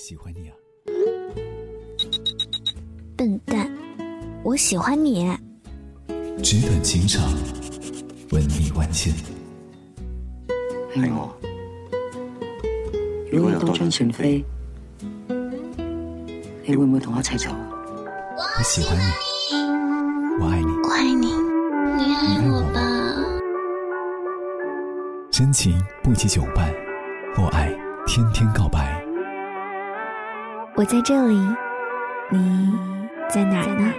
喜欢你啊，笨蛋，我喜欢你。纸短情长，吻你万千。係我。如果有多張船飛，你会唔会同我一齊走？我喜欢你，我爱你，我爱你，你爱我吧。真情不及久伴，我愛天天告白。我在这里，你在哪兒呢？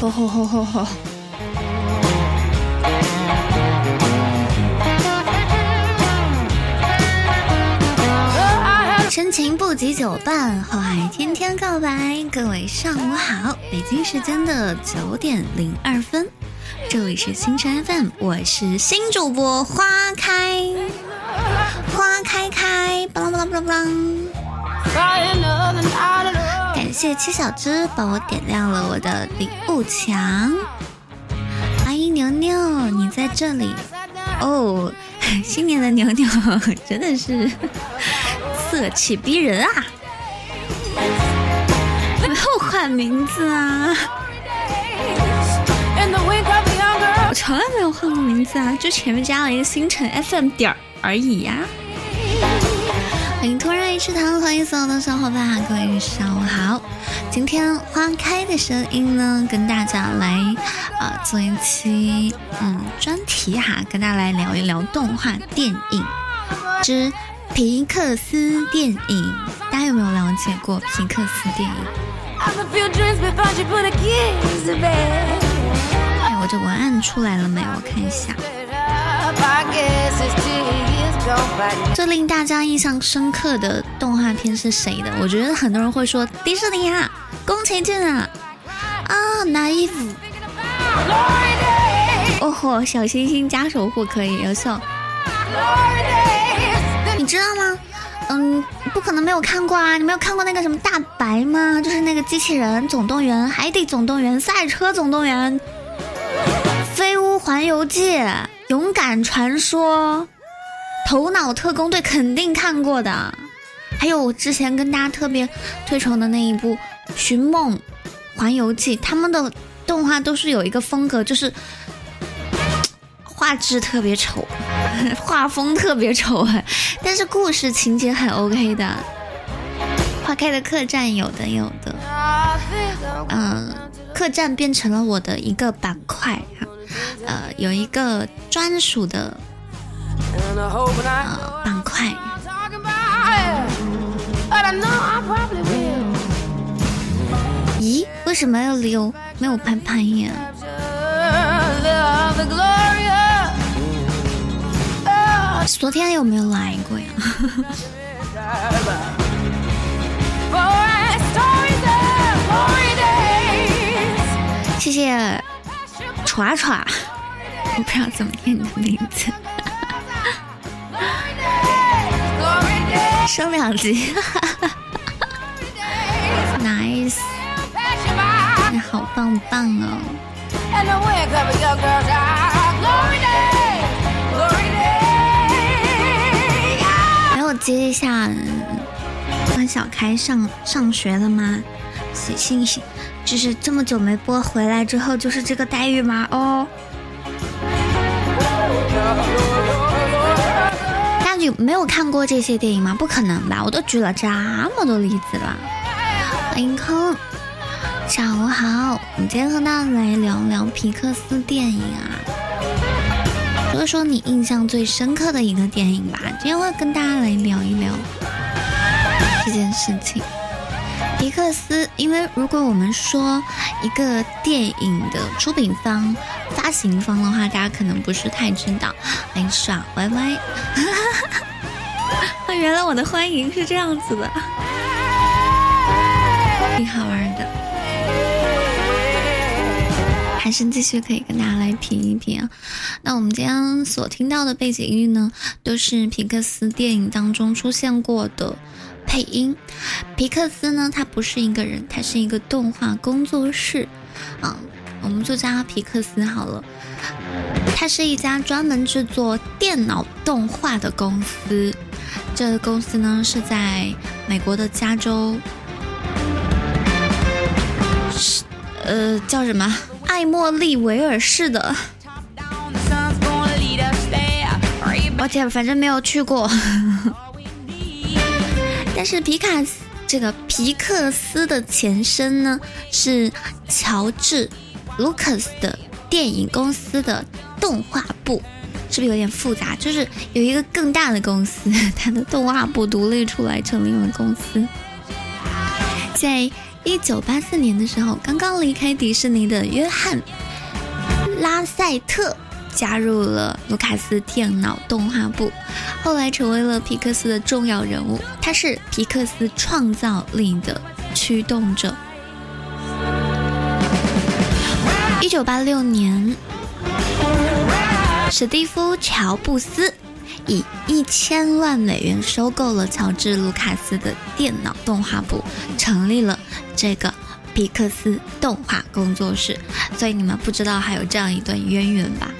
吼吼吼吼吼！深情不及久伴，后爱天天告白。各位上午好，北京时间的九点零二分，这里是星辰 FM，我是新主播花开，花开开，巴拉巴拉巴拉巴拉。感谢七小只帮我点亮了我的礼物墙。欢迎牛牛，你在这里哦。新年的牛牛 真的是 色气逼人啊！没有换名字啊！从来没有換過名字啊，就前面加了一个星辰 FM 点而已呀、啊。歡迎突然一池塘，欢迎所有的小伙伴哈，各位上午好。今天花开的声音呢，跟大家来啊、呃、做一期嗯专题哈，跟大家来聊一聊动画电影之皮克斯电影。大家有没有了解过皮克斯电影？我这文案出来了没？我看一下。最令大家印象深刻的动画片是谁的？我觉得很多人会说迪士尼啊，宫崎骏啊，啊，哪一部？哦吼，小星星加守护可以優秀。你知道吗？嗯，不可能没有看过啊！你没有看过那个什么大白吗？就是那个机器人总动员、海底总动员、赛车总动员、环游记、勇敢传说、头脑特工队肯定看过的，还有我之前跟大家特别推崇的那一部《寻梦环游记》，他们的动画都是有一个风格，就是 画质特别丑，画风特别丑，但是故事情节很 OK 的。花开的客栈有的有的，嗯，客栈变成了我的一个板块哈，呃，有一个专属的。呃，板块。咦，为什么要留没有拍拍呀？昨天有没有来过呀？謝謝，歘歘，我不知道怎么念你的名字。升两级，nice，你好棒棒哦！来我接一下，关小开上上学了嗎？寫信息，就是这么久没播，回来之后就是这个待遇吗？哦。大家有没有看过这些电影吗？不可能吧！我都举了这么多例子了。欢迎空，下午好。我们今天和大家来聊聊皮克斯电影啊。说说你印象最深刻的一个电影吧。今天会跟大家来聊一聊这件事情。皮克斯，因为如果我们说一个电影的出品方、发行方的话，大家可能不是太知道。歡迎耍歪歪。原来我的欢迎是这样子的，挺好玩的。还是继续可以跟大家来品一品啊。那我们今天所听到的背景音乐呢，都是皮克斯电影当中出现过的配音。皮克斯呢，它不是一个人，它是一个动画工作室啊。我们就叫它皮克斯好了。它是一家专门制作电脑动画的公司，这个公司呢是在美国的加州，是呃叫什么艾莫利维尔市的。我天，反正没有去过。但是皮卡斯这个皮克斯的前身呢是乔治卢卡斯的电影公司的动画部，是不是有点复杂？就是有一个更大的公司，它的动画部独立出来成立了公司。在一九八四年的时候，刚刚离开迪士尼的约翰拉塞特。加入了卢卡斯电脑动画部，后来成为了皮克斯的重要人物。他是皮克斯创造力的驱动者。一九八六年，史蒂夫·乔布斯以一千万美元收购了乔治·卢卡斯的电脑动画部，成立了这个皮克斯动画工作室。所以你们不知道还有这样一段渊源吧？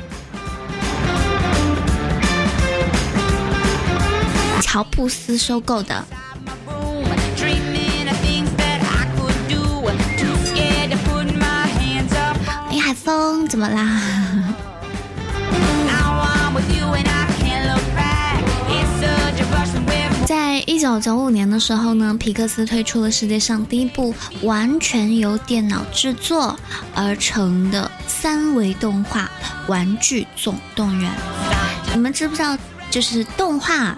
乔布斯收购的。哎，海风怎么啦？在一九九五年的时候呢，皮克斯推出了世界上第一部完全由电脑制作而成的三维动画《玩具总动员》。你们知不知道？就是动画。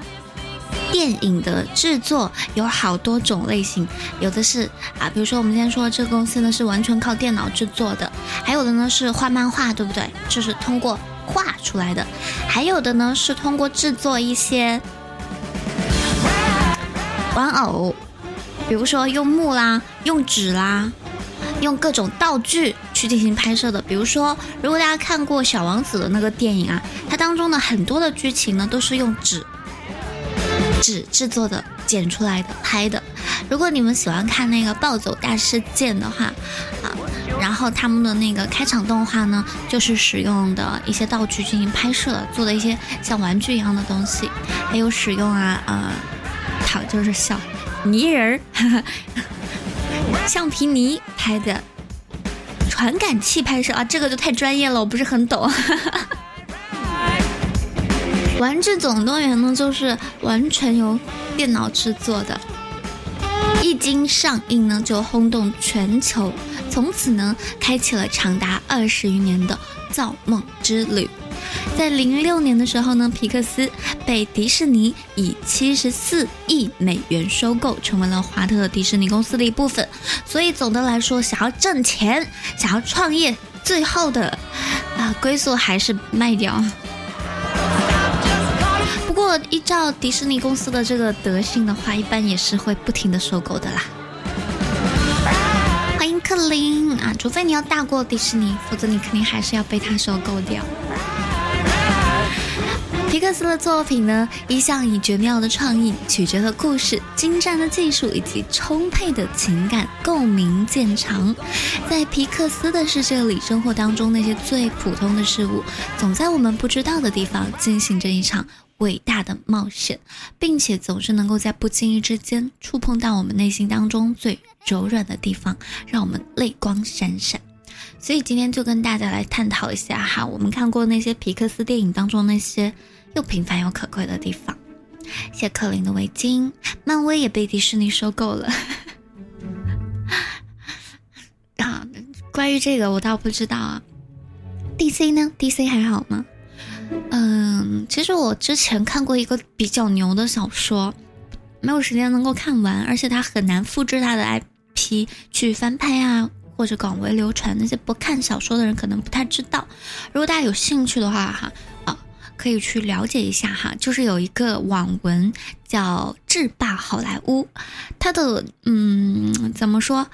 电影的制作有好多种类型，有的是啊，比如说我们今天说这个公司呢是完全靠电脑制作的，还有的呢是画漫画，对不对？就是通过画出来的，还有的呢是通过制作一些玩偶，比如说用木啦、用纸啦、用各种道具去进行拍摄的。比如说，如果大家看过《小王子》的那个电影啊，它当中的很多的剧情呢都是用纸。纸制作的、剪出来的、拍的。如果你们喜欢看那个《暴走大事件》的话，啊，然后他们的那个开场动画呢，就是使用的一些道具进行拍摄，做的一些像玩具一样的东西，还有使用啊，呃，好，就是小泥人儿、橡皮泥拍的传感器拍摄啊，这个就太专业了，我不是很懂。玩具总动员呢，就是完全由电脑制作的，一经上映呢就轰动全球，从此呢开启了长达二十余年的造梦之旅。在零六年的时候呢，皮克斯被迪士尼以七十四亿美元收购，成为了华特迪士尼公司的一部分。所以总的来说，想要挣钱，想要创业，最后的啊归宿还是卖掉。依照迪士尼公司的这个德性的话，一般也是会不停的收购的啦。欢迎克林啊，除非你要大过迪士尼，否则你肯定还是要被他收购掉。皮克斯的作品呢，一向以绝妙的创意、曲折的故事、精湛的技术以及充沛的情感共鸣见长。在皮克斯的世界里，生活当中那些最普通的事物，总在我们不知道的地方进行着一场。伟大的冒险，并且总是能够在不经意之间触碰到我们内心当中最柔软的地方，让我们泪光闪闪。所以今天就跟大家来探讨一下哈，我们看过那些皮克斯电影当中那些又平凡又可贵的地方。谢克林的围巾，漫威也被迪士尼收购了。啊，关于这个我倒不知道啊。DC 呢？DC 还好吗？嗯，其实我之前看过一个比较牛的小说，没有时间能够看完，而且它很难复制它的 IP 去翻拍啊，或者广为流传。那些不看小说的人可能不太知道。如果大家有兴趣的话，哈啊，可以去了解一下哈。就是有一个网文叫《制霸好莱坞》，它的嗯怎么说，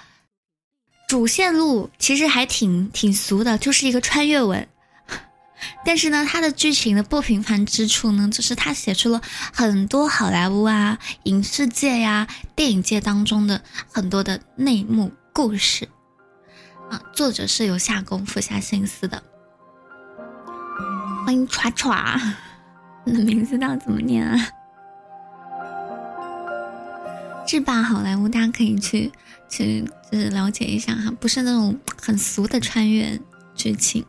主线路其实还挺挺俗的，就是一个穿越文。但是呢，它的剧情的不平凡之处呢，就是它写出了很多好莱坞啊、影视界呀、电影界当中的很多的内幕故事。啊，作者是有下功夫、下心思的。欢迎歘歘，你的名字到底怎么念啊？制霸好莱坞，大家可以去去就是了解一下哈，不是那种很俗的穿越剧情，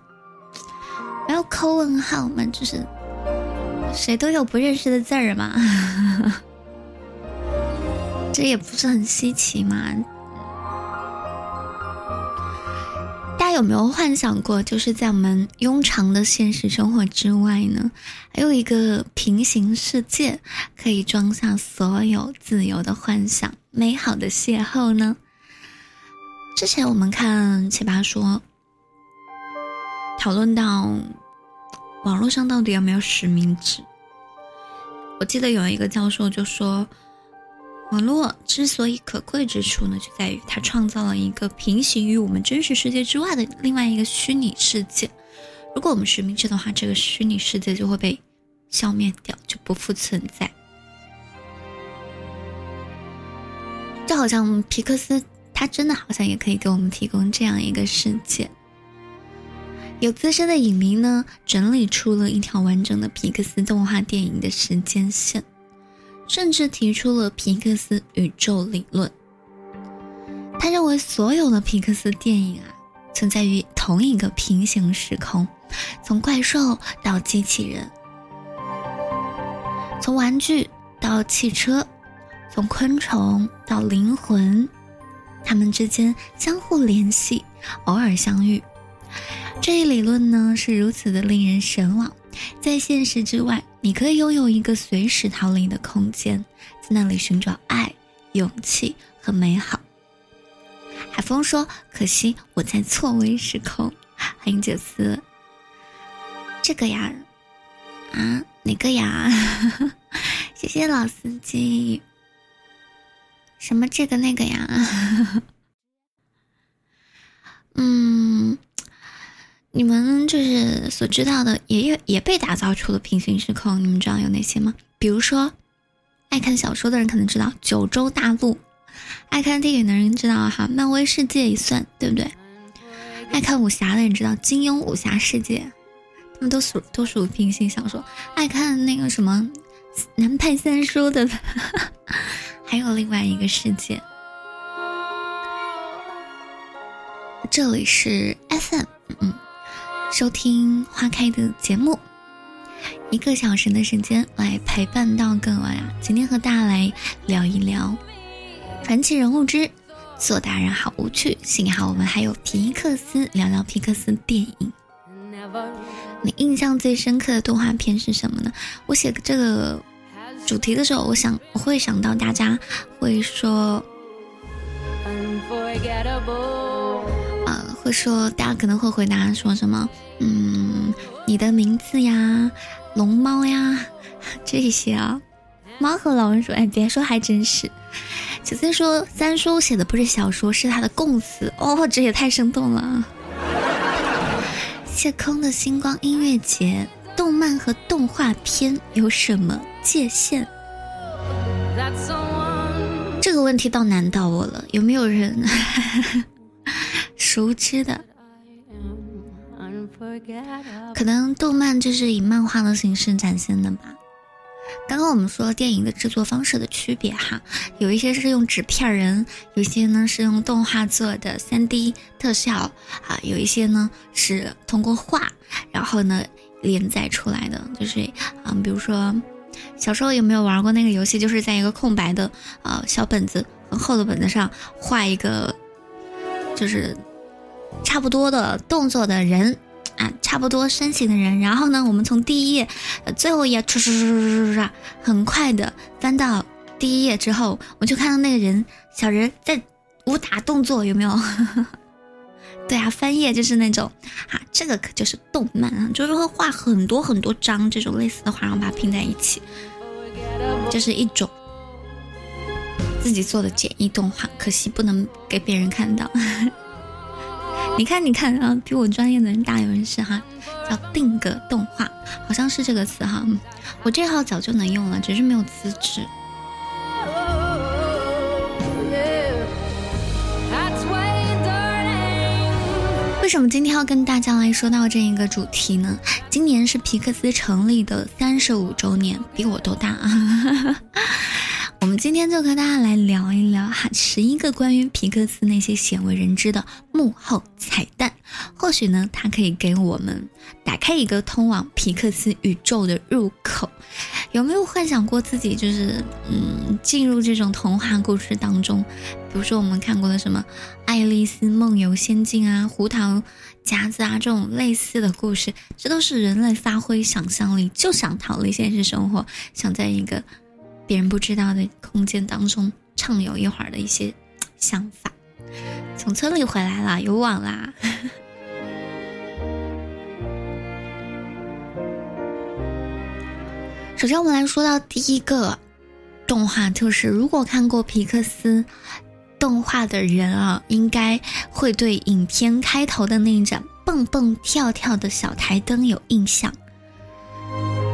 没有扣问号嘛，就是谁都有不认识的字儿嘛，这也不是很稀奇嘛。大家有没有幻想过，就是在我们庸常的现实生活之外呢，还有一个平行世界，可以装下所有自由的幻想、美好的邂逅呢？之前我们看奇葩说，讨论到网络上到底有没有实名制，我记得有一个教授就说。网络之所以可贵之处呢，就在于它创造了一个平行于我们真实世界之外的另外一个虚拟世界。如果我们实名制的话，这个虚拟世界就会被消灭掉，就不复存在。就好像皮克斯，它真的好像也可以给我们提供这样一个世界。有资深的影迷呢，整理出了一条完整的皮克斯动画电影的时间线。甚至提出了皮克斯宇宙理论。他认为所有的皮克斯电影啊，存在于同一个平行时空，从怪兽到机器人，从玩具到汽车，从昆虫到灵魂，他们之间相互联系，偶尔相遇。这一理论呢，是如此的令人神往。在现实之外，你可以拥有一个随时逃离的空间，在那里寻找爱、勇气和美好。海风说：“可惜我在错位时空。”欢迎九思。这个呀，啊，哪个呀？谢谢老司机。什么这个那个呀？嗯。你们就是所知道的，也有也被打造出了平行时空。你们知道有哪些吗？比如说，爱看小说的人可能知道《九州大陆》，爱看电影的人知道哈，《漫威世界》也算，对不对？爱看武侠的人知道《金庸武侠世界》，他们都属都属平行小说。爱看那个什么南派三叔的，还有另外一个世界。这里是 FM，嗯。收听花开的节目，一个小时的时间来陪伴到各位啊！今天和大家来聊一聊传奇人物之做大人好无趣。幸好我们还有皮克斯，聊聊皮克斯电影。你印象最深刻的动画片是什么呢？我写这个主题的时候，我想我会想到大家会说。Unforgettable 会说，大家可能会回答说什么？嗯，你的名字呀，龙猫呀，这些啊。猫和老人说，哎，别说，还真是。小三说，三叔写的不是小说，是他的供词。哦，这也太生动了。谢空的星光音乐节，动漫和动画片有什么界限？这个问题倒难到我了，有没有人？熟知的，可能动漫就是以漫画的形式展现的吧。刚刚我们说电影的制作方式的区别哈，有一些是用纸片人，有些呢是用动画做的三 D 特效啊，有一些呢是通过画，然后呢连载出来的。就是啊，比如说小时候有没有玩过那个游戏？就是在一个空白的啊小本子很厚的本子上画一个，就是。差不多的动作的人啊，差不多身形的人，然后呢，我们从第一页，呃最后一页，唰唰唰唰唰唰，很快的翻到第一页之后，我就看到那个人小人在武打动作，有没有？对啊，翻页就是那种啊，这个可就是动漫啊，就是会画很多很多张这种类似的画，然后把它拼在一起，这是一种自己做的简易动画，可惜不能给别人看到。你看，你看啊，比我专业的人大有人是哈，叫定格动画，好像是这个词哈。我这号早就能用了，只是没有资质。为什么今天要跟大家来说到这一个主题呢？今年是皮克斯成立的三十五周年，比我都大。我们今天就和大家来聊一聊哈，十一个关于皮克斯那些鲜为人知的幕后彩蛋。或许呢，它可以给我们打开一个通往皮克斯宇宙的入口。有没有幻想过自己就是嗯进入这种童话故事当中？比如说我们看过的什么《爱丽丝梦游仙境》啊，《胡桃夹子》啊这种类似的故事，这都是人类发挥想象力就想逃离现实生活，想在一个。别人不知道的空间当中畅游一会儿的一些想法。从村里回来了，有网啦。首先，我们来说到第一个动画，就是如果看过皮克斯动画的人啊，应该会对影片开头的那一盏蹦蹦跳跳的小台灯有印象。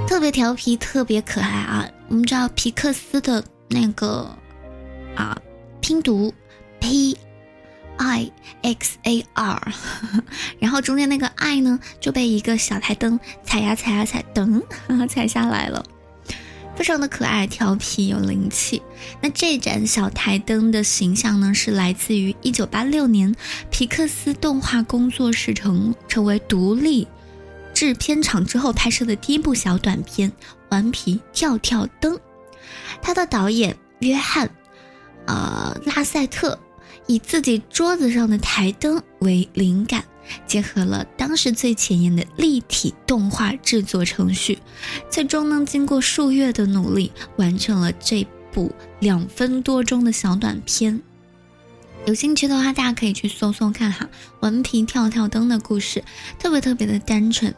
特别调皮，特别可爱啊！我们知道皮克斯的那个啊拼读 P I X A R，然后中间那个 I 呢就被一个小台灯踩呀踩呀踩，噔 踩下来了，非常的可爱、调皮、有灵气。那这盏小台灯的形象呢，是来自于一九八六年皮克斯动画工作室成成为独立。制片厂之后拍摄的第一部小短片《顽皮跳跳灯》，他的导演约翰，呃拉塞特以自己桌子上的台灯为灵感，结合了当时最前沿的立体动画制作程序，最终呢经过数月的努力，完成了这部两分多钟的小短片。有兴趣的话，大家可以去搜搜看哈，《顽皮跳跳灯》的故事特别特别的单纯，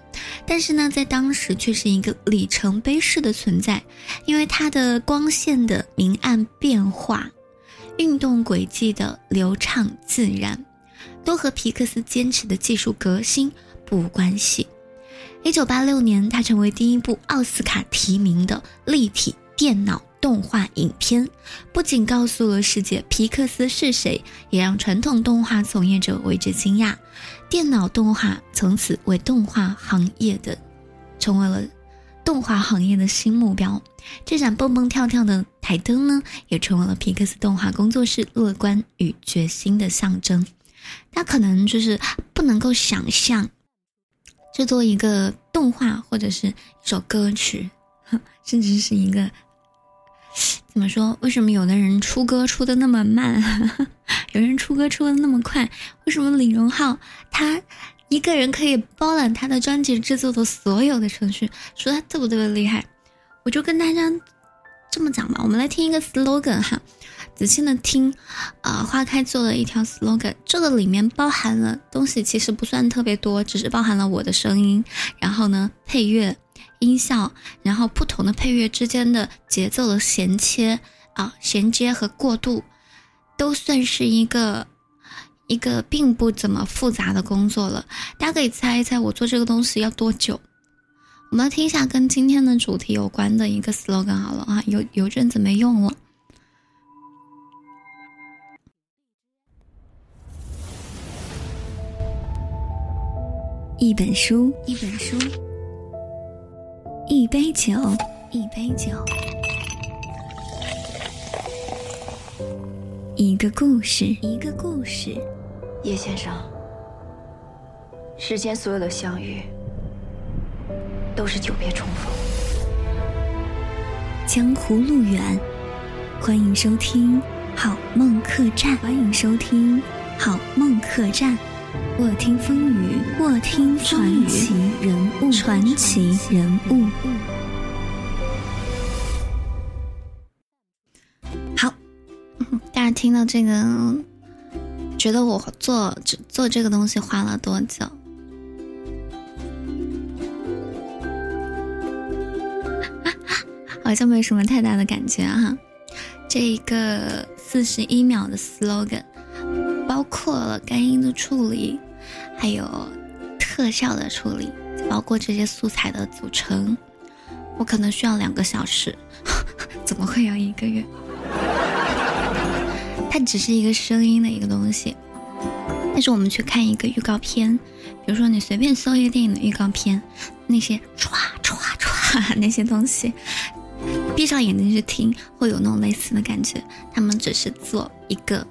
但是呢，在当时却是一个里程碑式的存在，因为它的光线的明暗变化、运动轨迹的流畅自然，都和皮克斯坚持的技术革新不无关系。一九八六年，它成为第一部奥斯卡提名的立体电脑。动画影片不仅告诉了世界皮克斯是谁，也让传统动画从业者为之惊讶。电脑动画从此为动画行业的成为了动画行业的新目标。这盏蹦蹦跳跳的台灯呢，也成为了皮克斯动画工作室乐观与决心的象征。他可能就是不能够想象制作一个动画或者是一首歌曲，甚至是一个。怎么说？为什么有的人出歌出的那么慢，有人出歌出的那么快？为什么李荣浩他一个人可以包揽他的专辑制作的所有的程序？说他特别特别厉害，我就跟大家这么讲吧。我们来听一个 slogan 哈，仔细的听，啊，花开做了一条 slogan，这个里面包含了东西其实不算特别多，只是包含了我的声音，然后呢配乐。音效，然后不同的配乐之间的节奏的衔接啊，衔接和过渡，都算是一个一个并不怎么复杂的工作了。大家可以猜一猜，我做这个东西要多久？我们来听一下跟今天的主题有关的一个 slogan 好了啊，有有阵子没用了。一本书，一本书。一杯酒，一杯酒，一个故事，一个故事。叶先生，世间所有的相遇，都是久别重逢。江湖路远，欢迎收听《好梦客栈》。欢迎收听《好梦客栈》。卧听风雨，卧听传奇人物，传奇人物。好，大家听到这个，觉得我做做这个东西花了多久？好像没什么太大的感觉哈。这一个四十一秒的 slogan。包括了干音的处理，还有特效的处理，包括这些素材的组成，我可能需要两个小时，怎么会要一个月？它只是一个声音的一个东西，但是我们去看一个预告片，比如说你随便搜一个电影的预告片，那些唰唰唰那些东西，闭上眼睛去听，会有那种类似的感觉。他们只是做一个，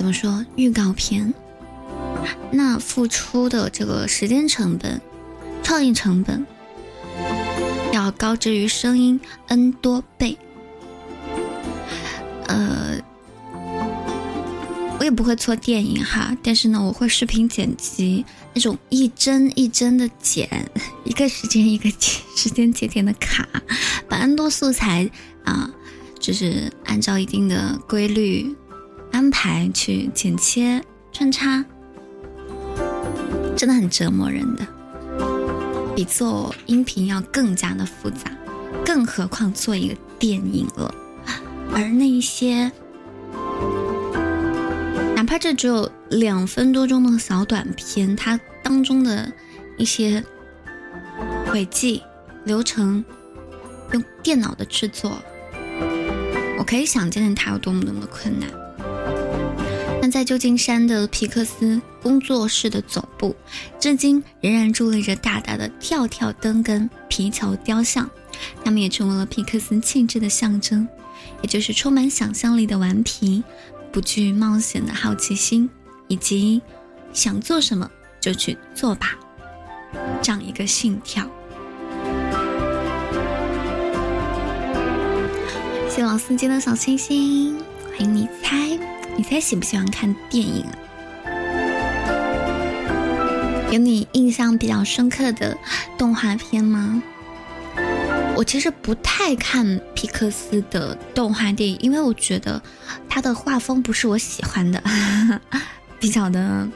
怎么说？预告片，那付出的这个时间成本、创意成本，要高之于声音 n 多倍。呃，我也不会做电影哈，但是呢，我会视频剪辑，那种一帧一帧的剪，一个时间一个时间节点的卡，把 N 多素材啊，就是按照一定的规律安排去剪切穿插，真的很折磨人的，比做音频要更加的复杂，更何况做一个电影了。而那一些，哪怕这只有两分多钟的小短片，它当中的一些轨迹流程，用电脑的制作，我可以想见见它有多么多么的困难。在旧金山的皮克斯工作室的总部，至今仍然伫立着大大的跳跳灯跟皮球雕像，它们也成为了皮克斯气质的象征。也就是充满想象力的顽皮，不惧冒险的好奇心，以及想做什么就去做吧这样一个信条。谢老司机的小星星，欢迎你猜，你猜喜不喜欢看电影啊？有你印象比较深刻的动画片吗？我其实不太看皮克斯的动画电影，因为我觉得它的画风不是我喜欢的，比较的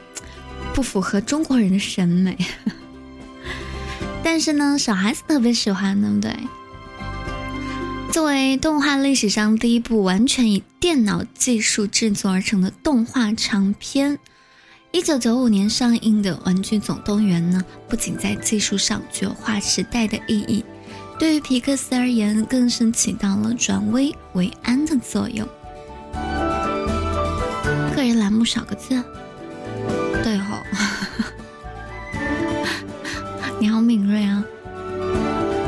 不符合中国人的审美。但是呢，小孩子特别喜欢，对不对？作为动画历史上第一部完全以电脑技术制作而成的动画长片，一九九五年上映的《玩具总动员》呢，不仅在技术上具有划时代的意义。对于皮克斯而言，更是起到了转危为安的作用。个人栏目少个字，对吼，你好敏锐啊！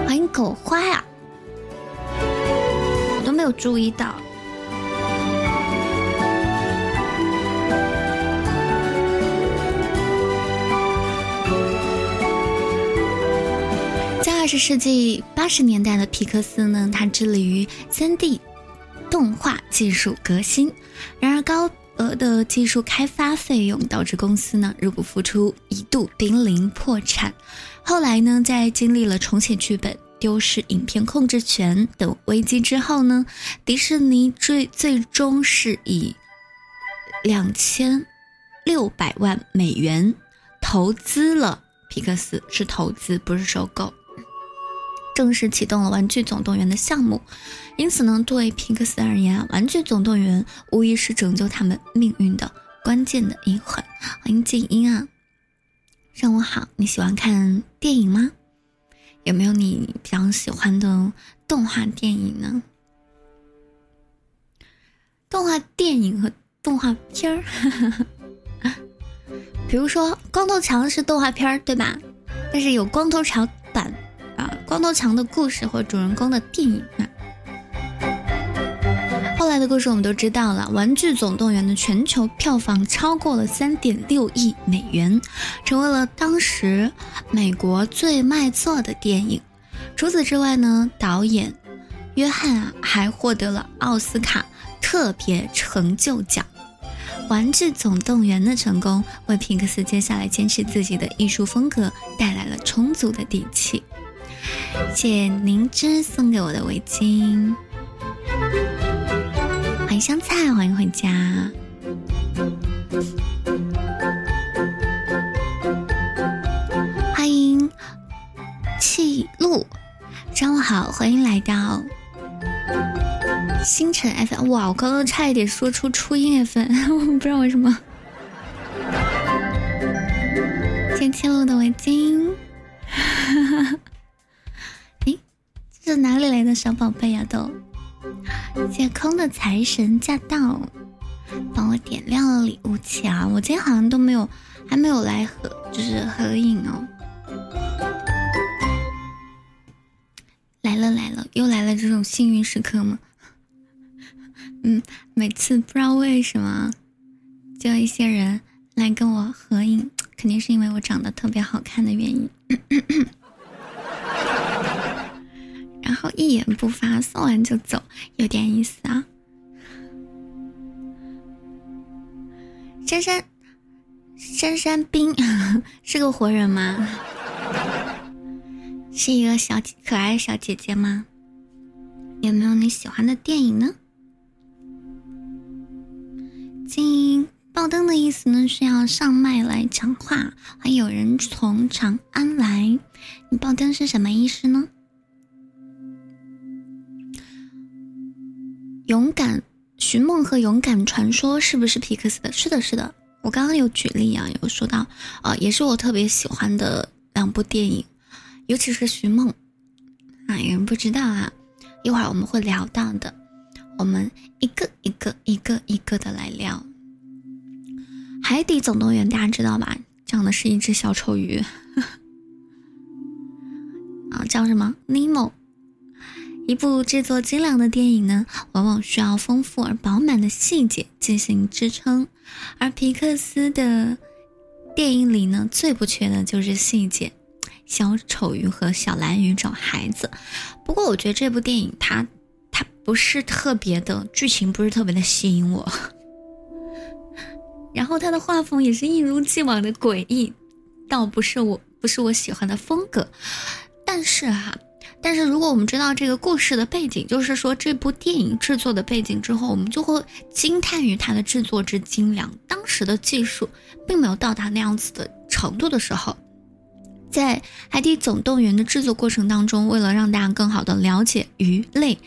欢迎狗花呀，有注意到。在二十世纪八十年代的皮克斯呢，它致力于三 D 动画技术革新。然而，高额的技术开发费用导致公司呢入不敷出，一度濒临破产。后来呢，在经历了重写剧本、丢失影片控制权等危机之后呢，迪士尼最最终是以两千六百万美元投资了皮克斯，是投资，不是收购。正式启动了《玩具总动员》的项目，因此呢，对皮克斯而言，《玩具总动员》无疑是拯救他们命运的关键的一环。欢迎静音啊，上午好，你喜欢看电影吗？有没有你比较喜欢的动画电影呢？动画电影和动画片儿，比如说《光头强》是动画片儿，对吧？但是有光头强版。啊，光头强的故事或主人公的电影啊。后来的故事我们都知道了，《玩具总动员》的全球票房超过了三点六亿美元，成为了当时美国最卖座的电影。除此之外呢，导演约翰啊还获得了奥斯卡特别成就奖。《玩具总动员》的成功为皮克斯接下来坚持自己的艺术风格带来了充足的底气。谢灵芝送给我的围巾，香菜，欢迎回家，欢迎气路，上午好，欢迎来到星辰 FM，哇，我刚刚差一点说出初音 FM，我不知道为什么。谢气路的围巾。哎这是哪里来的小宝贝呀？都谢空的财神驾到，帮我点亮了礼物墙。我今天好像都没有，还没有来合，就是合影哦。来了来了，又来了这种幸运时刻吗？嗯，每次不知道为什么，就一些人来跟我合影，肯定是因为我长得特别好看的原因。然后一言不发，送完就走，有点意思啊。珊珊，珊珊冰 是个活人吗？是一个小可爱小姐姐吗？有没有你喜欢的电影呢？金爆灯的意思呢是要上麦来讲话，欢迎有人从长安来，你爆灯是什么意思呢？勇敢寻梦和勇敢传说是不是皮克斯的？是的，是的。我刚刚有举例啊，有说到，呃，也是我特别喜欢的两部电影，尤其是寻梦啊，有人不知道啊，一会儿我们会聊到的，我们一个一个一个一个的来聊。海底总动员大家知道吧？讲的是一只小丑鱼，啊，叫什么？尼莫。一部制作精良的电影呢，往往需要丰富而饱满的细节进行支撑，而皮克斯的电影里呢，最不缺的就是细节。小丑鱼和小蓝鱼找孩子，不过我觉得这部电影它它不是特别的剧情，不是特别的吸引我。然后它的画风也是一如既往的诡异，倒不是我不是我喜欢的风格。但是哈。但是如果我们知道这个故事的背景，就是说这部电影制作的背景之后，我们就会惊叹于它的制作之精良。当时的技术并没有到达那样子的程度的时候，在《海底总动员》的制作过程当中，为了让大家更好的了解鱼类，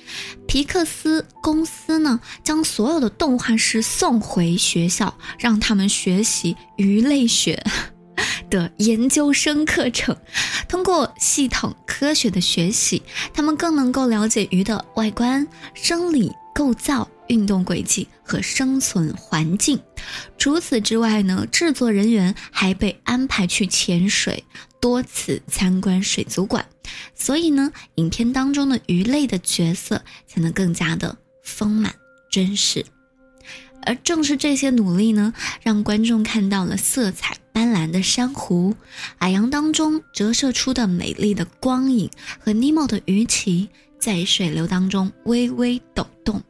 皮克斯公司呢将所有的动画师送回学校，让他们学习鱼类学。的研究生课程，通过系统科学的学习，他们更能够了解鱼的外观、生理构造、运动轨迹和生存环境。除此之外呢，制作人员还被安排去潜水，多次参观水族馆，所以呢，影片当中的鱼类的角色才能更加的丰满真实。而正是这些努力呢，让观众看到了色彩。斑斓的珊瑚，海洋当中折射出的美丽的光影和尼莫的鱼鳍在水流当中微微抖动。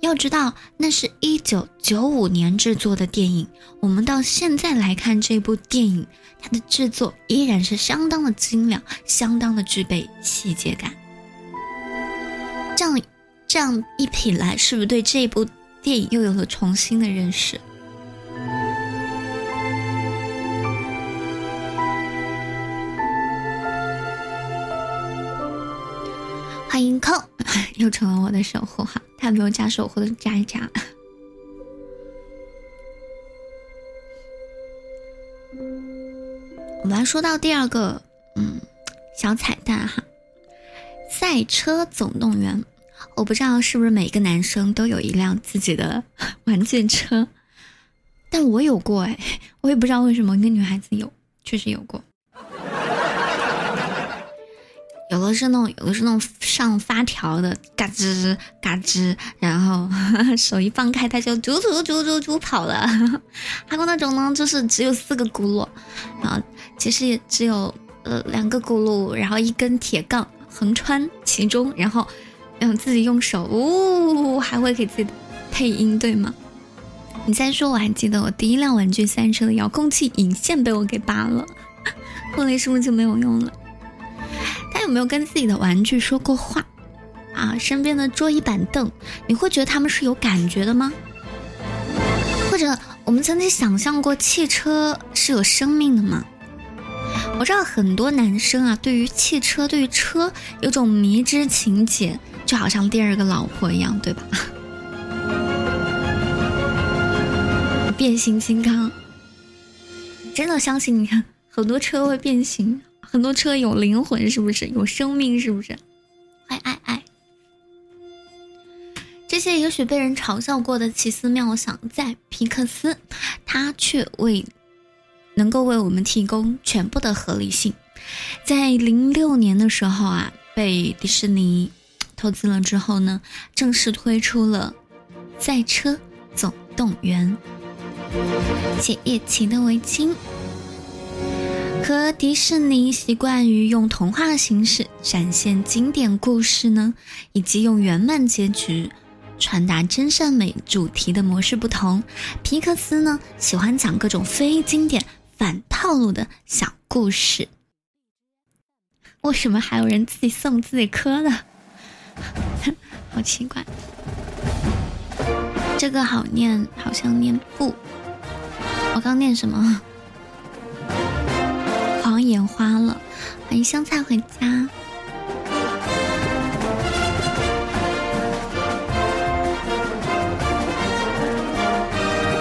要知道，那是一九九五年制作的电影，我们到现在来看这部电影，它的制作依然是相当的精良，相当的具备细节感。这样这样一品来，是不是对这部电影又有了重新的认识？欢迎空，又成了我的守护哈，他没有加守护的加一加。我们来说到第二个，嗯，小彩蛋哈，《赛车总动员》。我不知道是不是每个男生都有一辆自己的玩具车，但我有过哎，我也不知道为什么一个女孩子有，确实有过。有的是那种，有的是那种上发条的，嘎吱嘎吱，然后 手一放开，它就啾啾啾啾啾跑了。还有那种呢，就是只有四个轱辘，然后其实也只有呃两个轱辘，然后一根铁杠横穿其中，然后嗯自己用手呜，还会给自己配音，对吗？你再说，我还记得我第一辆玩具赛车的遥控器引线被我给拔了，后来是不是就没有用了？他有没有跟自己的玩具说过话？啊，身边的桌椅板凳，你会觉得他们是有感觉的吗？或者我们曾经想象过汽车是有生命的吗？我知道很多男生啊，对于汽车、对于车有种迷之情结，就好像第二个老婆一样，对吧？变形金刚，真的相信你看很多车会变形。很多车有灵魂，是不是有生命？是不是？爱爱爱！这些也许被人嘲笑过的奇思妙想，在皮克斯，他却为能够为我们提供全部的合理性。在零六年的时候啊，被迪士尼投资了之后呢，正式推出了《赛车总动员》。写叶奇的围巾。和迪士尼习惯于用童话形式展现经典故事呢，以及用圆满结局传达真善美主题的模式不同，皮克斯呢喜欢讲各种非经典、反套路的小故事。为什么还有人自己送自己磕的？好奇怪。这个好念，好像念不。我刚念什么？眼花了，欢迎香菜回家。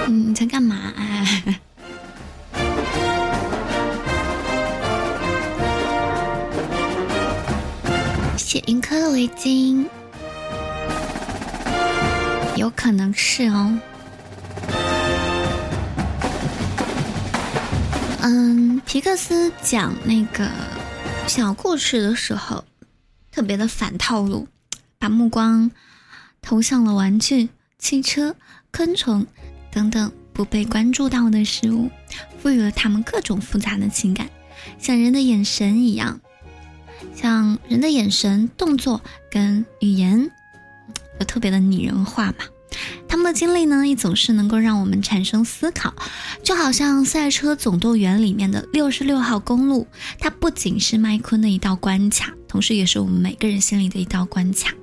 嗯，你在干嘛？哎，写云科的围巾，有可能是哦。嗯，皮克斯讲那个小故事的时候，特别的反套路，把目光投向了玩具、汽车、昆虫等等不被关注到的事物，赋予了他们各种复杂的情感，像人的眼神一样，像人的眼神、动作跟语言，就特别的拟人化嘛。他们的经历呢，也总是能够让我们产生思考，就好像《赛车总动员》里面的六十六号公路，它不仅是麦昆的一道关卡，同时也是我们每个人心里的一道关卡。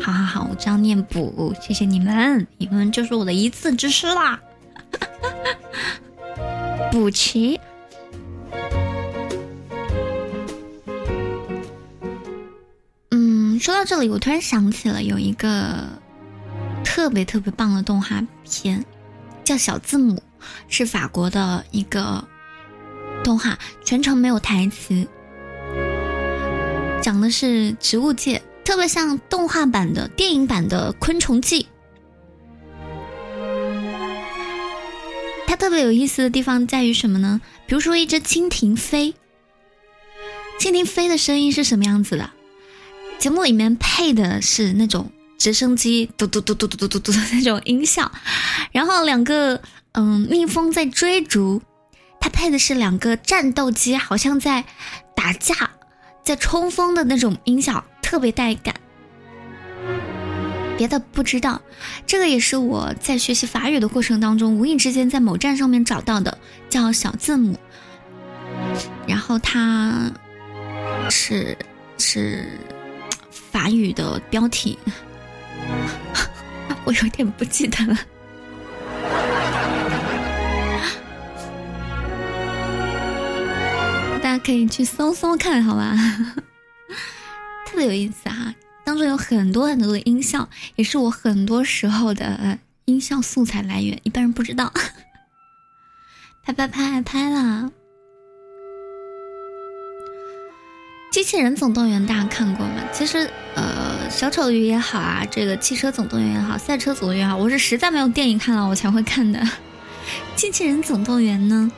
好好好，我这样念补，谢谢你们，你们就是我的一字之师啦。补齐。嗯，说到这里，我突然想起了有一个。特别特别棒的动画片，叫《小字母》，是法国的一个动画，全程没有台词，讲的是植物界，特别像动画版的电影版的《昆虫记》。它特别有意思的地方在于什么呢？比如说一只蜻蜓飞，蜻蜓飞的声音是什么样子的？节目里面配的是那种。直升机嘟嘟嘟嘟嘟嘟嘟嘟的那种音效，然后两个嗯蜜蜂在追逐，它配的是两个战斗机，好像在打架，在冲锋的那种音效，特别带感。别的不知道，这个也是我在学习法语的过程当中无意之间在某站上面找到的，叫小字母，然后它是是法语的标题。我有点不记得了，大家可以去搜搜看，好吧？特别有意思啊，当中有很多很多的音效，也是我很多时候的音效素材来源，一般人不知道。拍拍拍拍啦！机器人总动员大家看过吗？其实，呃。小丑鱼也好啊，这个汽车总动员也好，赛车总动员也好，我是实在没有电影看了我才会看的。机器人总动员呢，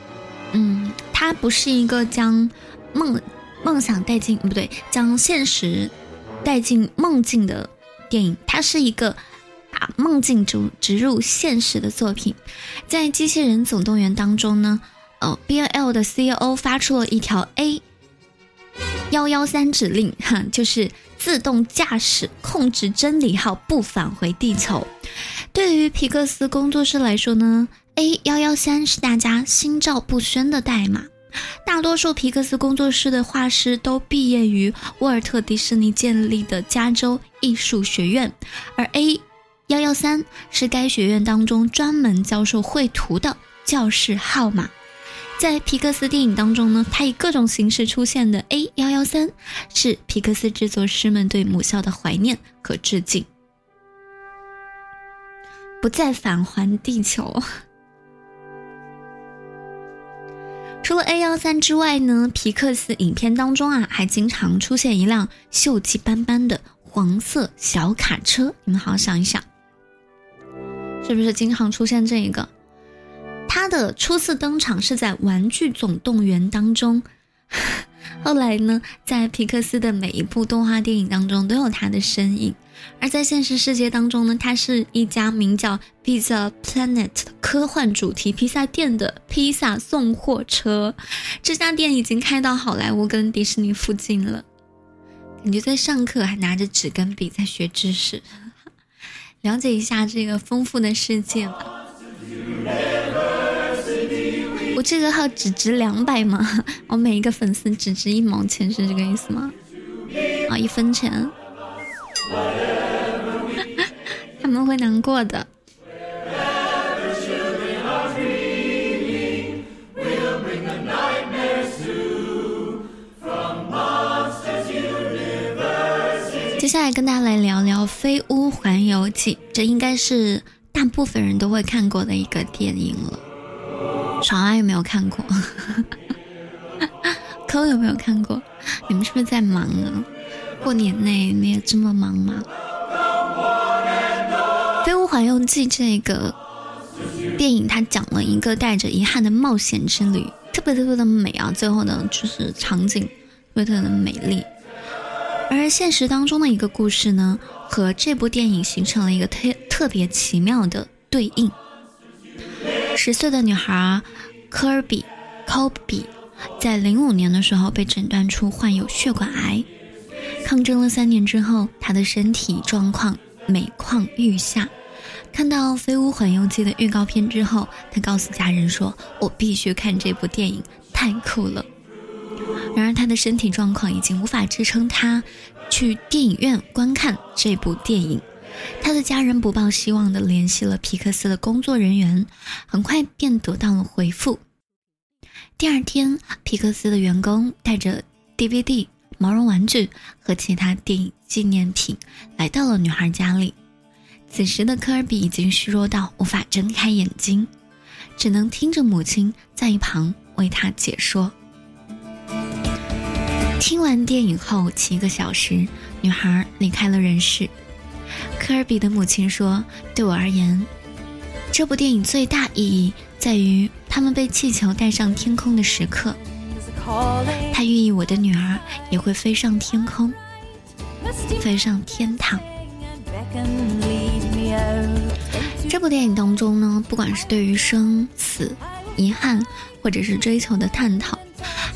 嗯，它不是一个将梦梦想带进不对，将现实带进梦境的电影，它是一个把梦境植植入现实的作品。在机器人总动员当中呢，呃，B L 的 C E O 发出了一条 A 幺幺三指令，哈，就是。自动驾驶控制真理号不返回地球。对于皮克斯工作室来说呢，A 幺幺三是大家心照不宣的代码。大多数皮克斯工作室的画师都毕业于沃尔特迪士尼建立的加州艺术学院，而 A 幺幺三是该学院当中专门教授绘图的教室号码。在皮克斯电影当中呢，它以各种形式出现的 A 幺幺三，是皮克斯制作师们对母校的怀念和致敬。不再返还地球。除了 A 幺三之外呢，皮克斯影片当中啊，还经常出现一辆锈迹斑斑的黄色小卡车，你们好好想一想，是不是经常出现这一个？他的初次登场是在《玩具总动员》当中，后来呢，在皮克斯的每一部动画电影当中都有他的身影。而在现实世界当中呢，他是一家名叫 Pizza Planet 的科幻主题披萨店的披萨送货车。这家店已经开到好莱坞跟迪士尼附近了，感觉在上课还拿着纸跟笔在学知识，了解一下这个丰富的世界吧。我这个号只值两百吗？我每一个粉丝只值一毛钱，是这个意思吗？啊，一分钱。他们会难过的。接下来跟大家来聊聊《飞屋环游记》，这应该是大部分人都会看过的一个电影了。爽啊有没有看过？抠有没有看过？你们是不是在忙啊？过年内你也这么忙吗？《飞屋环游记》这个电影，它讲了一个带着遗憾的冒险之旅，特别特别的美啊！最后呢，就是场景特别特别的美丽。而现实当中的一个故事呢，和这部电影形成了一个特特别奇妙的对应。十岁的女孩科尔比·科比在零五年的时候被诊断出患有血管癌。抗争了三年之后，她的身体状况每况愈下。看到《飞屋环游记》的预告片之后，他告诉家人说：“我必须看这部电影，太酷了。”然而，他的身体状况已经无法支撑他去电影院观看这部电影。他的家人不抱希望地联系了皮克斯的工作人员，很快便得到了回复。第二天，皮克斯的员工带着 DVD。毛绒玩具和其他电影纪念品来到了女孩家里。此时的科尔比已经虚弱到无法睁开眼睛，只能听着母亲在一旁为他解说。听完电影后七个小时，女孩离开了人世。科尔比的母亲说：“对我而言，这部电影最大意义在于他们被气球带上天空的时刻。”他寓意我的女儿也会飞上天空，飞上天堂。这部电影当中呢，不管是对于生死、遗憾，或者是追求的探讨，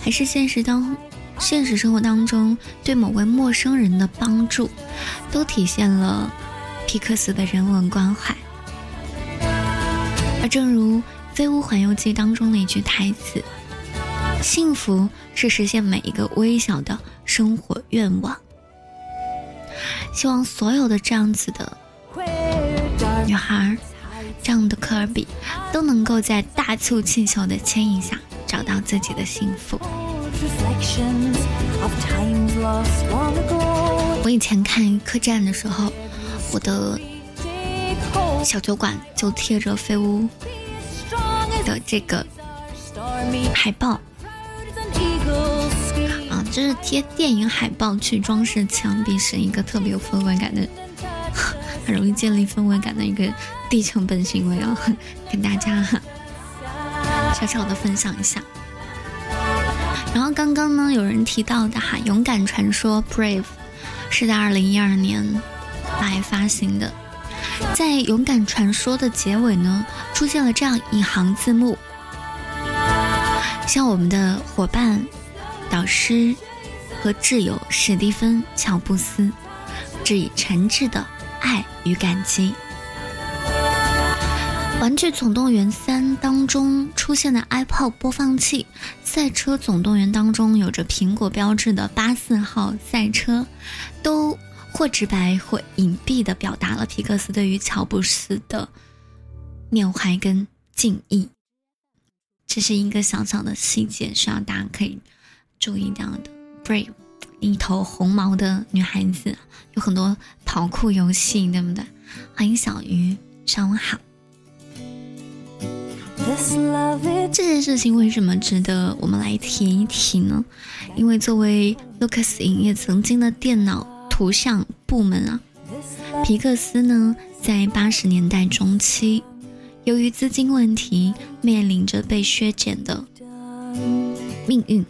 还是现实当现实生活当中对某位陌生人的帮助，都体现了皮克斯的人文关怀。而正如《飞屋环游记》当中的一句台词。幸福是实现每一个微小的生活愿望。希望所有的这样子的女孩，这样的科尔比，都能够在大簇气球的牵引下找到自己的幸福。我以前看客栈的时候，我的小酒馆就贴着飞屋的这个海报啊。就是贴电影海报去装饰墙壁，是一个特别有氛围感的，很容易建立氛围感的一个地球本行为啊，跟大家小小的分享一下。然后刚刚呢，有人提到的哈，《勇敢传说》Brave 是在二零一二年来发行的，在《勇敢传说》的结尾呢，出现了这样一行字幕，像我们的伙伴。导师和挚友史蒂芬·乔布斯致以诚挚的爱与感激。《玩具总动员三》当中出现的 iPod 播放器，《赛车总动员》当中有着苹果标志的八四号赛车，都或直白或隐蔽地表达了皮克斯对于乔布斯的缅怀跟敬意。这是一个小小的细节，希望大家可以。注意到的，Brave，一头红毛的女孩子，有很多跑酷游戏，对不对？欢迎小鱼，上午好。这件事情为什么值得我们来提一提呢？因为作为 Lucas 影业曾经的电脑图像部门啊。皮克斯呢，在八十年代中期，由于资金问题，面临着被削减的命运。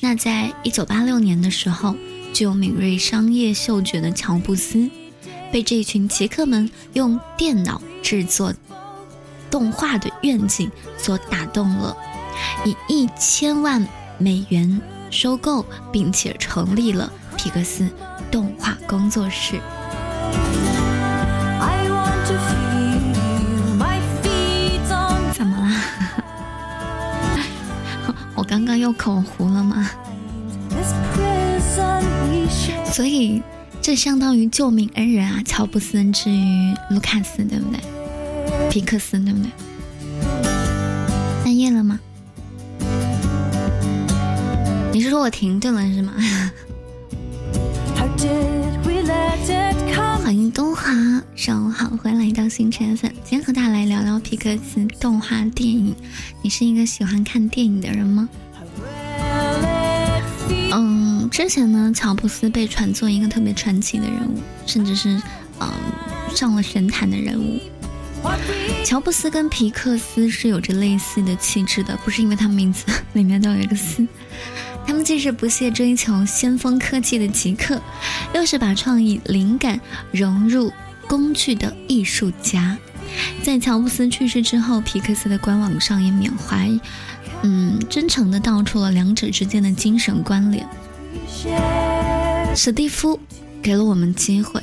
那在一九八六年的时候，具有敏锐商业嗅觉的乔布斯，被这群极客们用电脑制作动画的愿景所打动了，以一千万美元收购，并且成立了皮克斯动画工作室。怎么啦？我刚刚又口糊了吗？所以这相当于救命恩人啊！乔布斯之于卢卡斯，对不对？皮克斯，对不对？半夜了吗？你是说我停顿了是吗？欢迎东华，上午好，欢迎来到星辰粉。今天和大家来聊聊皮克斯动画电影。你是一个喜欢看电影的人吗？嗯，之前呢，乔布斯被传作一个特别传奇的人物，甚至是嗯上了神坛的人物。乔布斯跟皮克斯是有着类似的气质的，不是因为他们名字 里面都有一个“斯”。他们既是不懈追求先锋科技的极客，又是把创意灵感融入工具的艺术家。在乔布斯去世之后，皮克斯的官网上也缅怀，嗯，真诚地道出了两者之间的精神关联。史蒂夫给了我们机会，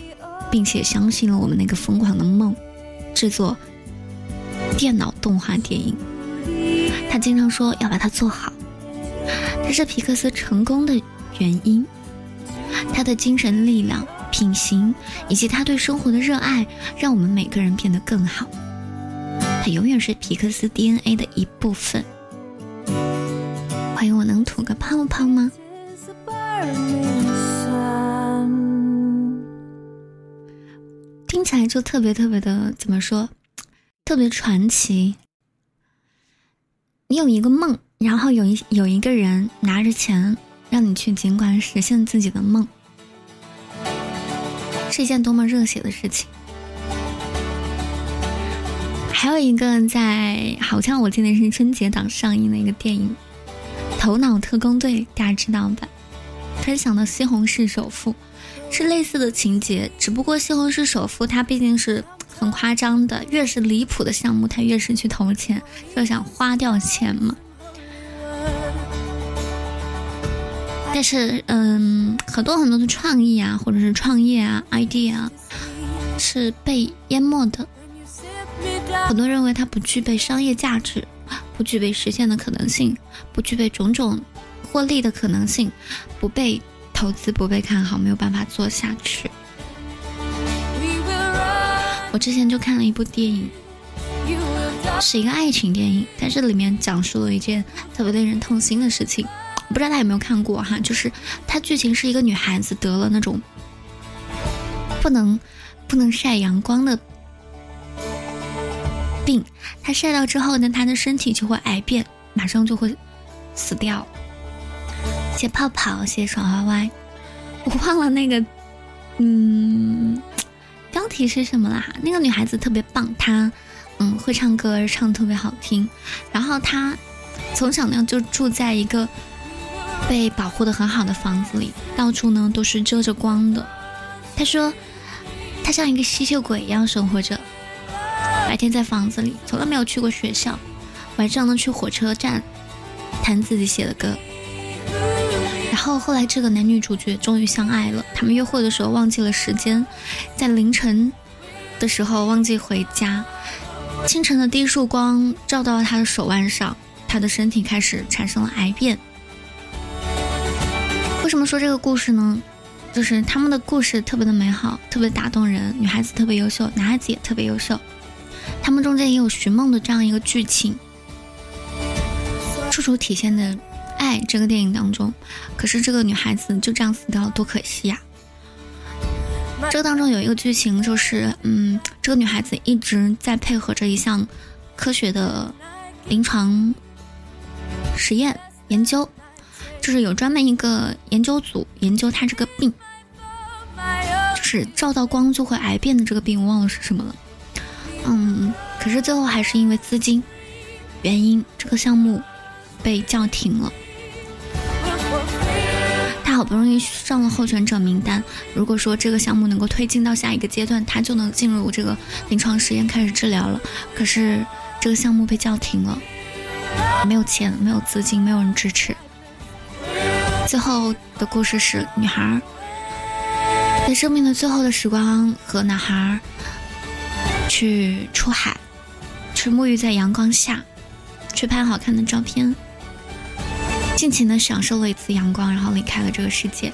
并且相信了我们那个疯狂的梦，制作电脑动画电影。他经常说要把它做好。这是皮克斯成功的原因，他的精神力量、品行以及他对生活的热爱，让我们每个人变得更好。他永远是皮克斯 DNA 的一部分。欢迎，我能吐个泡泡吗？听起来就特别特别的，怎么说？特别传奇。你有一个梦。然后有一有一个人拿着钱让你去尽管实现自己的梦，是一件多么热血的事情。还有一个在好像我记得是春节档上映的一个电影《头脑特工队》，大家知道吧？分享的西红柿首富，是类似的情节，只不过西红柿首富它毕竟是很夸张的，越是离谱的项目，他越是去投钱，就想花掉钱嘛。但是，嗯，很多很多的创意啊，或者是创业啊，idea，是被淹没的。很多认为它不具备商业价值，不具备实现的可能性，不具备种种获利的可能性，不被投资，不被看好，没有办法做下去。我之前就看了一部电影，是一个爱情电影，但是里面讲述了一件特别令人痛心的事情。不知道大家有没有看过哈？就是它剧情是一个女孩子得了那种不能不能晒阳光的病，她晒到之后呢，她的身体就会癌变，马上就会死掉。谢泡泡，谢爽歪歪，我忘了那个嗯标题是什么啦？那个女孩子特别棒，她嗯会唱歌，唱特别好听，然后她从小呢就住在一个。被保护的很好的房子里，到处呢都是遮着光的。他说，他像一个吸血鬼一样生活着，白天在房子里，从来没有去过学校，晚上呢去火车站弹自己写的歌。然后后来这个男女主角终于相爱了，他们约会的时候忘记了时间，在凌晨的时候忘记回家，清晨的第一束光照到了他的手腕上，他的身体开始产生了癌变。为什么说这个故事呢？就是他们的故事特别的美好，特别打动人。女孩子特别优秀，男孩子也特别优秀。他们中间也有寻梦的这样一个剧情，处处体现的爱。这个电影当中，可是这个女孩子就这样死掉了，多可惜呀！这个当中有一个剧情，就是嗯，这个女孩子一直在配合着一项科学的临床实验研究。就是有专门一个研究组研究他这个病，就是照到光就会癌变的这个病，我忘了是什么了。嗯，可是最后还是因为资金原因，这个项目被叫停了。他好不容易上了候选者名单，如果说这个项目能够推进到下一个阶段，他就能进入这个临床实验开始治疗了。可是这个项目被叫停了，没有钱，没有资金，没有人支持。最后的故事是，女孩在生命的最后的时光和男孩去出海，去沐浴在阳光下，去拍好看的照片，尽情的享受了一次阳光，然后离开了这个世界。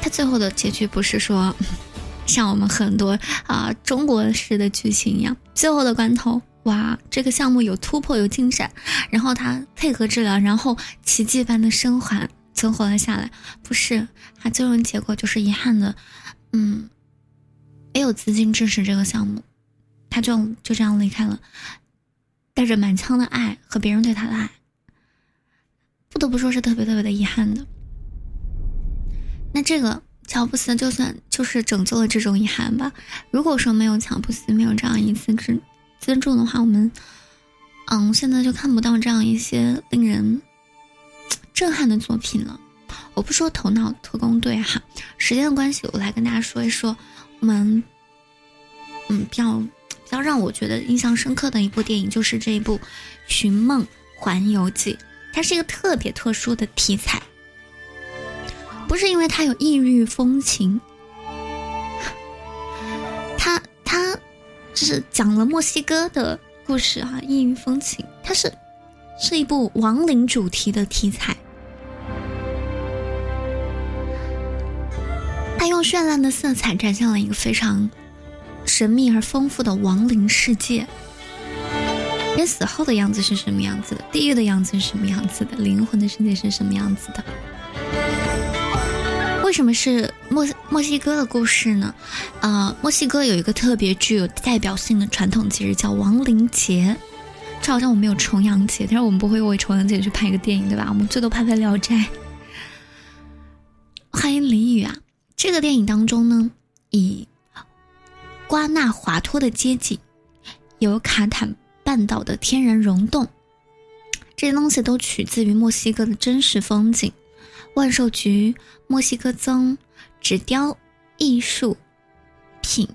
他最后的结局不是说 像我们很多啊中国式的剧情一样，最后的关头。哇，这个项目有突破，有进展，然后他配合治疗，然后奇迹般的生还，存活了下来。不是，他最终结果就是遗憾的，嗯，没有资金支持这个项目，他就就这样离开了，带着满腔的爱和别人对他的爱，不得不说是特别特别的遗憾的。那这个乔布斯就算就是拯救了这种遗憾吧。如果说没有乔布斯，没有这样一次之。尊重的话，我们，嗯，现在就看不到这样一些令人震撼的作品了。我不说《头脑特工队》哈，时间的关系，我来跟大家说一说我们，嗯，比较比较让我觉得印象深刻的一部电影，就是这一部《寻梦环游记》。它是一个特别特殊的题材，不是因为它有异域风情。就是讲了墨西哥的故事啊，异域风情，它是是一部亡灵主题的题材，它用绚烂的色彩展现了一个非常神秘而丰富的亡灵世界。人死后的样子是什么样子的？地狱的样子是什么样子的？灵魂的世界是什么样子的？为什么是墨墨西哥的故事呢？呃，墨西哥有一个特别具有代表性的传统节日叫亡灵节，这好像我们有重阳节，但是我们不会为重阳节去拍一个电影，对吧？我们最多拍拍《聊斋》。欢迎李宇啊！这个电影当中呢，以瓜纳华托的街景，有卡坦半岛的天然溶洞，这些东西都取自于墨西哥的真实风景。万寿菊、墨西哥棕、纸雕艺术品，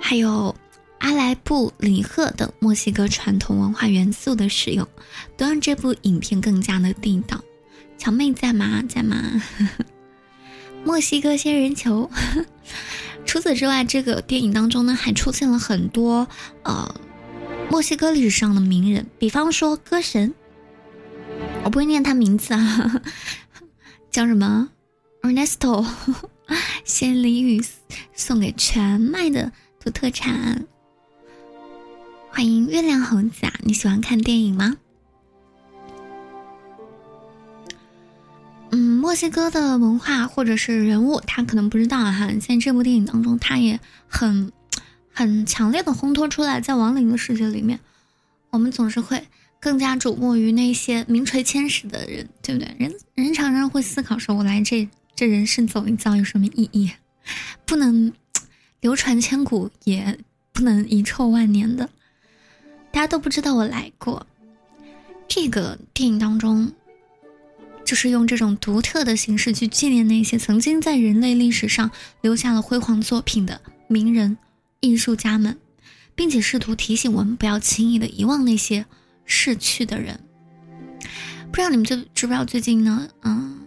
还有阿莱布里赫等墨西哥传统文化元素的使用，都让这部影片更加的地道。乔妹在吗？在吗？墨西哥仙人球。除此之外，这个电影当中呢，还出现了很多呃墨西哥历史上的名人，比方说歌神。我不会念他名字啊，叫什么？Ernesto，先礼雨送给全麦的土特产。欢迎月亮猴子啊！你喜欢看电影吗？嗯，墨西哥的文化或者是人物，他可能不知道哈。在这部电影当中，他也很很强烈的烘托出来，在亡灵的世界里面，我们总是会。更加瞩目于那些名垂千史的人，对不对？人人常常会思考说：“我来这这人生走一遭有什么意义？不能流传千古，也不能遗臭万年的。大家都不知道我来过。这个电影当中，就是用这种独特的形式去纪念那些曾经在人类历史上留下了辉煌作品的名人、艺术家们，并且试图提醒我们不要轻易的遗忘那些。”逝去的人，不知道你们知知不知道最近呢？嗯，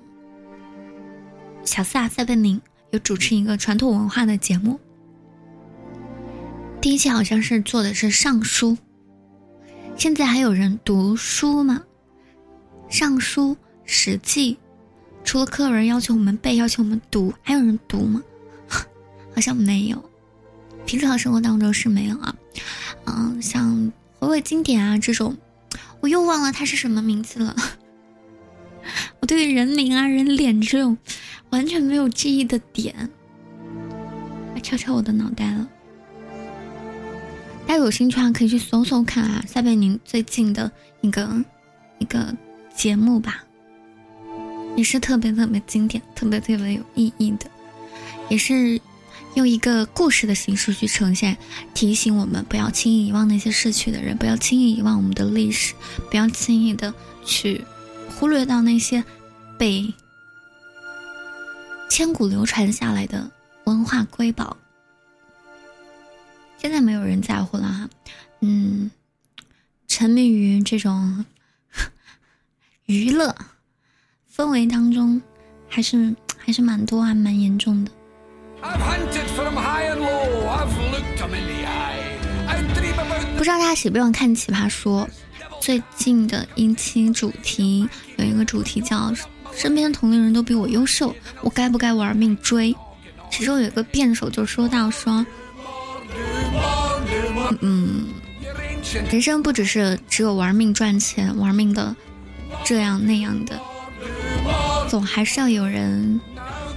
小萨塞贝宁有主持一个传统文化的节目，第一期好像是做的是尚书。现在还有人读书吗？尚书、史记，除了课文要求我们背、要求我们读，还有人读吗？好像没有，平常生活当中是没有啊。嗯，像回味经典啊这种。我又忘了他是什么名字了。我对人名啊、人脸这种完全没有记忆的点，敲敲我的脑袋了。大家有兴趣啊，可以去搜搜看啊，撒贝宁最近的一个一个节目吧。也是特别特别经典、特别特别有意义的，也是用一个故事的形式去呈现，提醒我们不要轻易遗忘那些逝去的人，不要轻易遗忘我们的历史，不要轻易的去忽略到那些被千古流传下来的文化瑰宝。现在没有人在乎了哈，嗯，沉迷于这种 娱乐。氛围当中，还是还是蛮多，还蛮严重的。不知道大家喜不喜欢看《奇葩说》？最近的一期主题有一个主题叫“身边同龄人都比我优秀，我该不该玩命追？”其中有一个辩手就说到说：“嗯，人生不只是只有玩命赚钱，玩命的这样那样的。”总还是要有人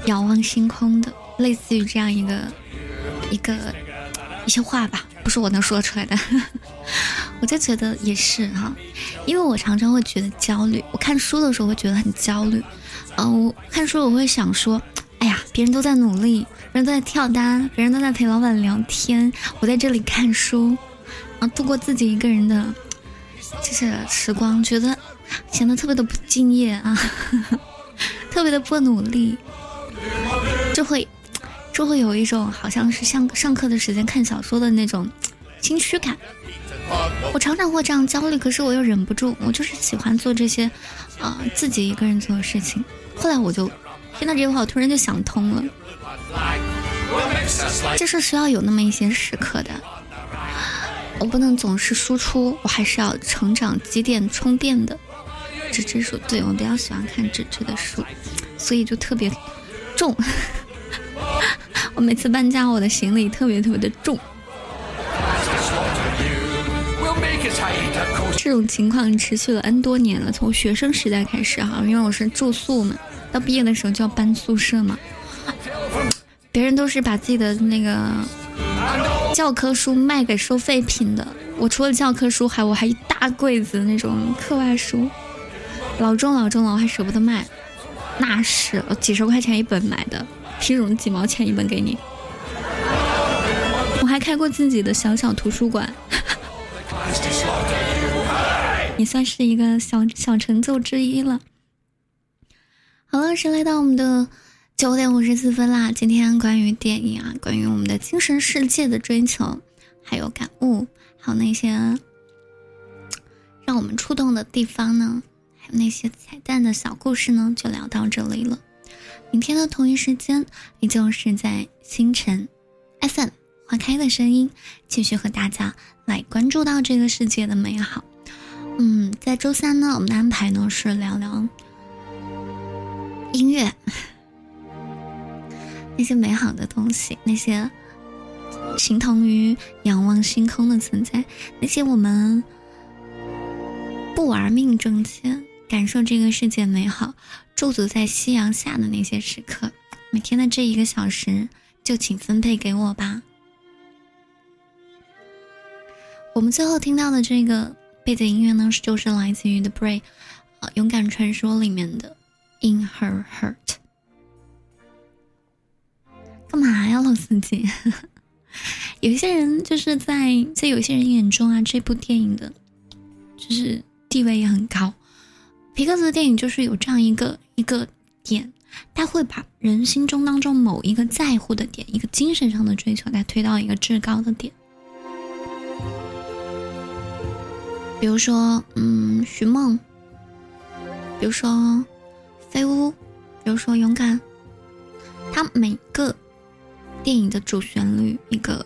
遥望星空的，类似于这样一个一个一些话吧，不是我能说出来的。我就觉得也是哈，因为我常常会觉得焦虑。我看书的时候会觉得很焦虑，嗯，我看书我会想说，哎呀，别人都在努力，别人都在跳单，别人都在陪老板聊天，我在这里看书，啊，度过自己一个人的这些时光，觉得显得特别的不敬业啊。特别的不努力，就会就会有一种好像是像上课的时间看小说的那种心虚感。我常常会这样焦虑，可是我又忍不住，我就是喜欢做这些啊自己一个人做的事情。后来我就听到这句话，我突然就想通了，就是需要有那么一些时刻的，我不能总是输出，我还是要成长积淀充电的。纸质书，对我比较喜欢看纸质的书，所以就特别重。我每次搬家，我的行李特别特别的重。这种情况持续了 N 多年了，从学生时代开始哈，因为我是住宿嘛，到毕业的时候就要搬宿舍嘛。别人都是把自己的那个教科书卖给收废品的，我除了教科书，还我还一大柜子那种课外书。老重老重了，我还舍不得卖，那是几十块钱一本买的，凭什么几毛钱一本给你？我还开过自己的小小图书馆，也算是一个小小成就之一了。好了，是来到我们的九点五十四分啦。今天关于电影啊，关于我们的精神世界的追求，还有感悟，还有那些让我们触动的地方呢？还有那些彩蛋的小故事呢，就聊到这里了。明天的同一时间，依旧是在星辰 FM 花开的声音，继续和大家来关注到这个世界的美好。嗯，在周三呢，我们的安排呢是聊聊音乐，那些美好的东西，那些形同于仰望星空的存在，那些我们不玩命挣钱。感受这个世界美好，驻足在夕阳下的那些时刻，每天的这一个小时，就请分配给我吧。我们最后听到的这个背景音乐呢，就是来自于 The Brave，啊，《勇敢传说》里面的《In Her Heart》。干嘛呀，老司机？有些人就是在在有些人眼中啊，这部电影的，就是地位也很高。皮克斯的电影就是有这样一个一个点，他会把人心中当中某一个在乎的点，一个精神上的追求，来推到一个至高的点。比如说，嗯，寻梦，比如说飞屋，比如说勇敢，他每个电影的主旋律，一个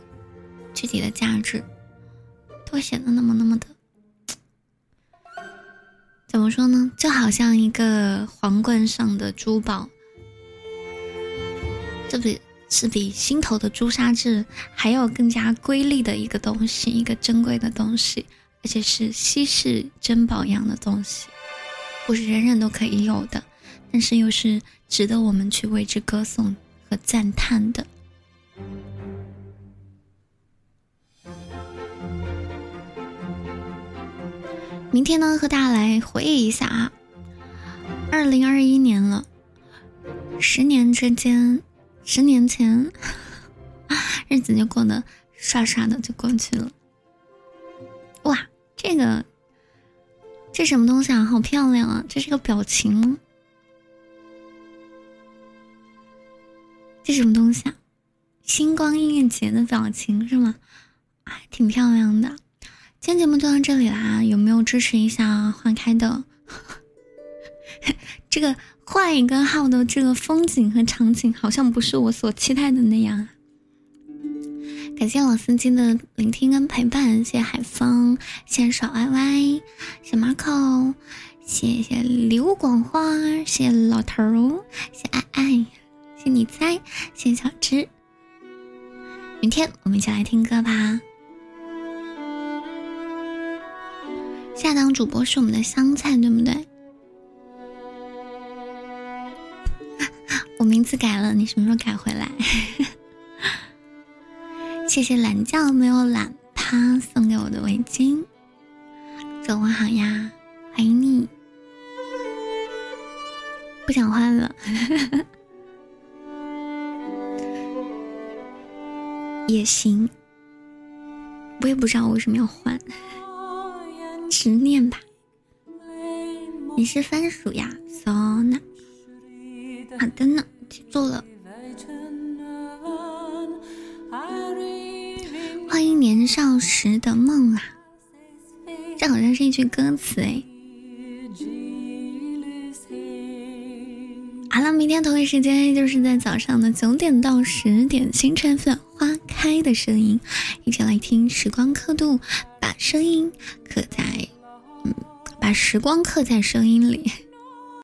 具体的价值，都会显得那么那么的。怎么说呢？就好像一个皇冠上的珠宝，这比是比心头的朱砂痣还要更加瑰丽的一个东西，一个珍贵的东西，而且是稀世珍宝一样的东西，不是人人都可以有的，但是又是值得我们去为之歌颂和赞叹的。明天呢，和大家来回忆一下啊，二零二一年了，十年之间，十年前，日子就过得唰唰的就过去了。哇，这个这什么东西啊？好漂亮啊！这是个表情吗？这什么东西啊？星光音乐节的表情是吗？啊挺漂亮的。今天节目就到这里啦，有没有支持一下花开的？这个换一个号的这个风景和场景，好像不是我所期待的那样。感谢老司机的聆听跟陪伴，谢谢海风，谢谢小歪歪，谢谢 Marco，谢谢刘广花，谢谢老头儿，谢谢爱爱，谢谢你猜，谢谢小芝。明天我们一起来听歌吧。下档主播是我们的香菜，对不对？我名字改了，你什么时候改回来？谢谢懒觉没有懒趴送给我的围巾。中午好呀，欢迎你。不想换了，也行。我也不知道我为什么要换。执念吧，你是番薯呀，so 那好的呢，记住了。欢迎年少时的梦啊，这好像是一句歌词哎。好了，明天同一时间就是在早上的九点到十点，星辰粉花开的声音，一起来听时光刻度。声音刻在，嗯，把时光刻在声音里。